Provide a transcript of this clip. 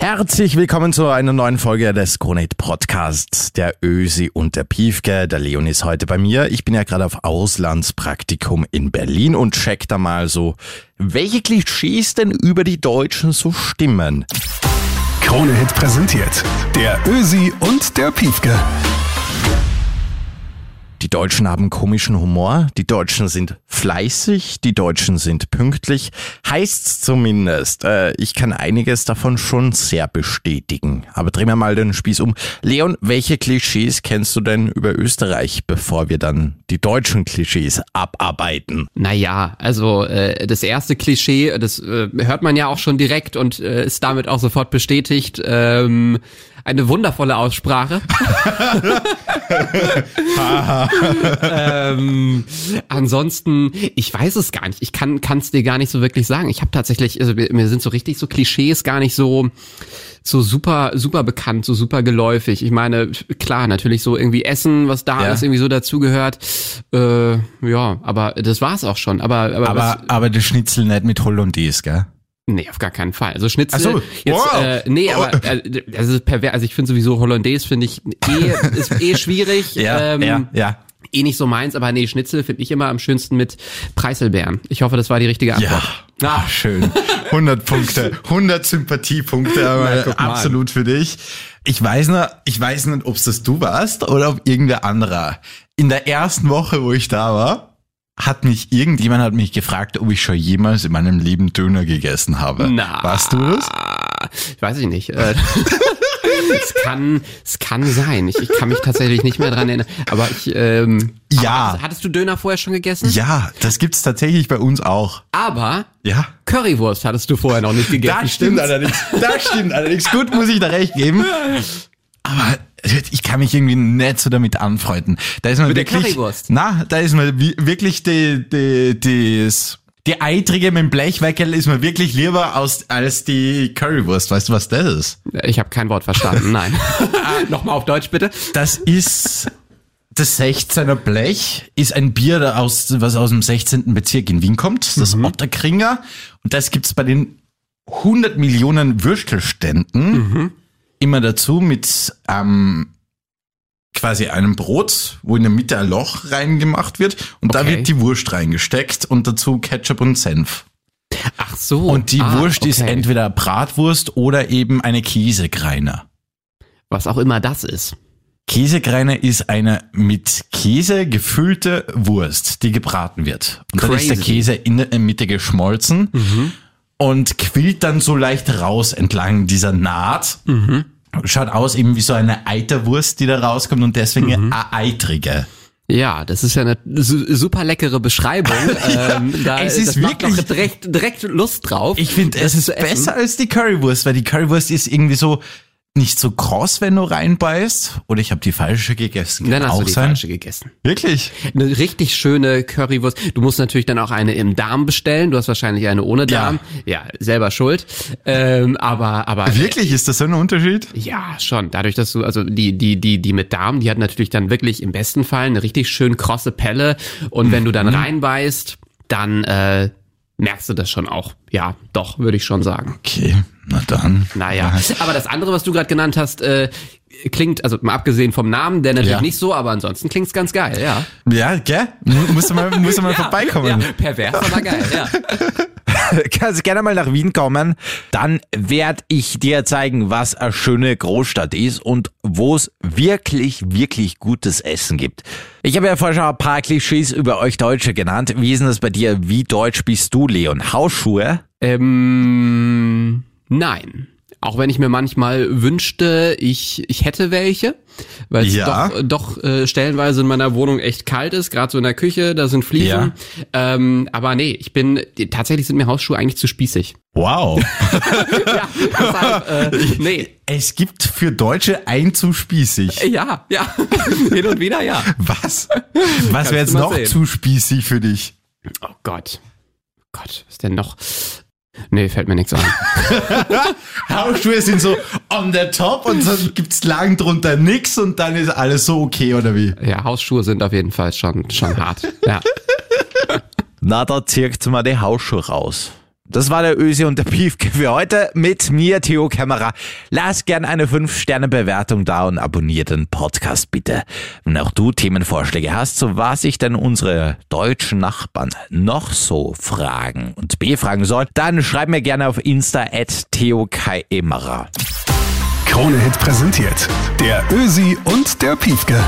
Herzlich willkommen zu einer neuen Folge des Kronet Podcasts. Der Ösi und der Piefke. Der Leon ist heute bei mir. Ich bin ja gerade auf Auslandspraktikum in Berlin und check da mal so, welche Klischees denn über die Deutschen so stimmen. Krone Hit präsentiert. Der Ösi und der Piefke. Die Deutschen haben komischen Humor, die Deutschen sind fleißig, die Deutschen sind pünktlich, heißt's zumindest. Äh, ich kann einiges davon schon sehr bestätigen. Aber drehen wir mal den Spieß um. Leon, welche Klischees kennst du denn über Österreich, bevor wir dann die deutschen Klischees abarbeiten? Naja, also äh, das erste Klischee, das äh, hört man ja auch schon direkt und äh, ist damit auch sofort bestätigt. Ähm, eine wundervolle Aussprache. ähm, ansonsten, ich weiß es gar nicht. Ich kann es dir gar nicht so wirklich sagen. Ich habe tatsächlich, also mir sind so richtig so Klischees gar nicht so so super super bekannt, so super geläufig. Ich meine, klar, natürlich so irgendwie Essen, was da ja. ist, irgendwie so dazugehört. Äh, ja, aber das war's auch schon. Aber aber aber, was, aber der Schnitzel nicht mit Hollandaise, gell? Nee, auf gar keinen Fall. Also Schnitzel. Ach so, jetzt, wow. äh, nee, aber äh, das ist pervers. Also ich finde sowieso Hollandaise finde ich eh ist eh schwierig. ja, ähm, ja, ja. Eh nicht so meins, aber nee, Schnitzel finde ich immer am schönsten mit Preiselbeeren. Ich hoffe, das war die richtige Antwort. Ja, ah, schön. 100 Punkte, 100 Sympathiepunkte, aber Na, absolut für dich. Ich weiß noch, ich weiß nicht, ob es das du warst oder ob irgendwer anderer. In der ersten Woche, wo ich da war, hat mich, irgendjemand hat mich gefragt, ob ich schon jemals in meinem Leben Döner gegessen habe. Na, Warst du das? Weiß ich nicht. Äh, es kann, es kann sein. Ich, ich kann mich tatsächlich nicht mehr dran erinnern. Aber ich, ähm, ja. Aber hattest du Döner vorher schon gegessen? Ja, das gibt's tatsächlich bei uns auch. Aber ja. Currywurst hattest du vorher noch nicht gegessen. Das stimmt allerdings. Das stimmt allerdings. Gut, muss ich da recht geben. Aber ich kann mich irgendwie nicht so damit anfreunden. Da ist man Mit wirklich, der Currywurst. Na, da ist man wirklich die, die, die, die eitrige mit dem Blechweckel ist mir wirklich lieber aus, als die Currywurst. Weißt du, was das ist? Ich habe kein Wort verstanden, nein. Nochmal auf Deutsch bitte. Das ist das 16er Blech, ist ein Bier, aus, was aus dem 16. Bezirk in Wien kommt, das mhm. Otterkringer. Und das gibt's bei den 100 Millionen Würstelständen. Mhm immer dazu mit ähm, quasi einem Brot, wo in der Mitte ein Loch reingemacht wird und okay. da wird die Wurst reingesteckt und dazu Ketchup und Senf. Ach so. Und die ah, Wurst okay. ist entweder Bratwurst oder eben eine Käsekreiner. Was auch immer das ist. Käsekreiner ist eine mit Käse gefüllte Wurst, die gebraten wird. Und Crazy. dann ist der Käse in der Mitte geschmolzen. Mhm und quillt dann so leicht raus entlang dieser Naht. Mhm. Schaut aus eben wie so eine Eiterwurst, die da rauskommt und deswegen mhm. eine eitrige. Ja, das ist ja eine super leckere Beschreibung. ähm, da, es ist wirklich direkt, direkt Lust drauf. Ich finde, es ist besser als die Currywurst, weil die Currywurst ist irgendwie so nicht so kross, wenn du reinbeißt? Oder ich habe die falsche gegessen? Dann hast auch du die sein? falsche gegessen. Wirklich? Eine richtig schöne Currywurst. Du musst natürlich dann auch eine im Darm bestellen. Du hast wahrscheinlich eine ohne Darm. Ja, ja selber schuld. Ähm, aber, aber. Wirklich? Ist das so ein Unterschied? Ja, schon. Dadurch, dass du, also die, die, die, die mit Darm, die hat natürlich dann wirklich im besten Fall eine richtig schön krosse Pelle. Und wenn du dann mhm. reinbeißt, dann äh, merkst du das schon auch. Ja, doch, würde ich schon sagen. Okay, na dann. Naja, aber das andere, was du gerade genannt hast, äh, klingt, also mal abgesehen vom Namen, der natürlich ja. nicht so, aber ansonsten klingt's ganz geil, ja. Ja, gell? Musst du mal, musst du mal ja, vorbeikommen. Ja, pervers, aber geil, ja. Kannst gerne mal nach Wien kommen. Dann werde ich dir zeigen, was eine schöne Großstadt ist und wo es wirklich, wirklich gutes Essen gibt. Ich habe ja vorher schon ein paar Klischees über euch Deutsche genannt. Wie ist denn das bei dir? Wie deutsch bist du, Leon? Hausschuhe? Ähm, nein. Auch wenn ich mir manchmal wünschte, ich, ich hätte welche, weil es ja. doch, doch äh, stellenweise in meiner Wohnung echt kalt ist, gerade so in der Küche, da sind Fliesen. Ja. Ähm, aber nee, ich bin, tatsächlich sind mir Hausschuhe eigentlich zu spießig. Wow. ja, deshalb, äh, nee. Es gibt für Deutsche ein zu spießig. Ja, ja. Hin und wieder, ja. Was? Was wäre jetzt noch sehen. zu spießig für dich? Oh Gott. Gott, was denn noch? Nee, fällt mir nichts ein. Hausschuhe sind so on the top und dann gibt's lang drunter nix und dann ist alles so okay, oder wie? Ja, Hausschuhe sind auf jeden Fall schon, schon hart. Ja. Na, da zirkt mal die Hausschuhe raus. Das war der Öse und der Piefke für heute mit mir, Theo Kämmerer. Lass gern eine 5-Sterne-Bewertung da und abonnier den Podcast bitte. Wenn auch du Themenvorschläge hast, so was sich denn unsere deutschen Nachbarn noch so fragen und befragen soll, dann schreib mir gerne auf Insta at Theo Kämmerer. Krone Hit präsentiert. Der Ösi und der Piefke.